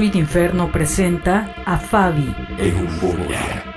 Inferno presenta a Fabi. En un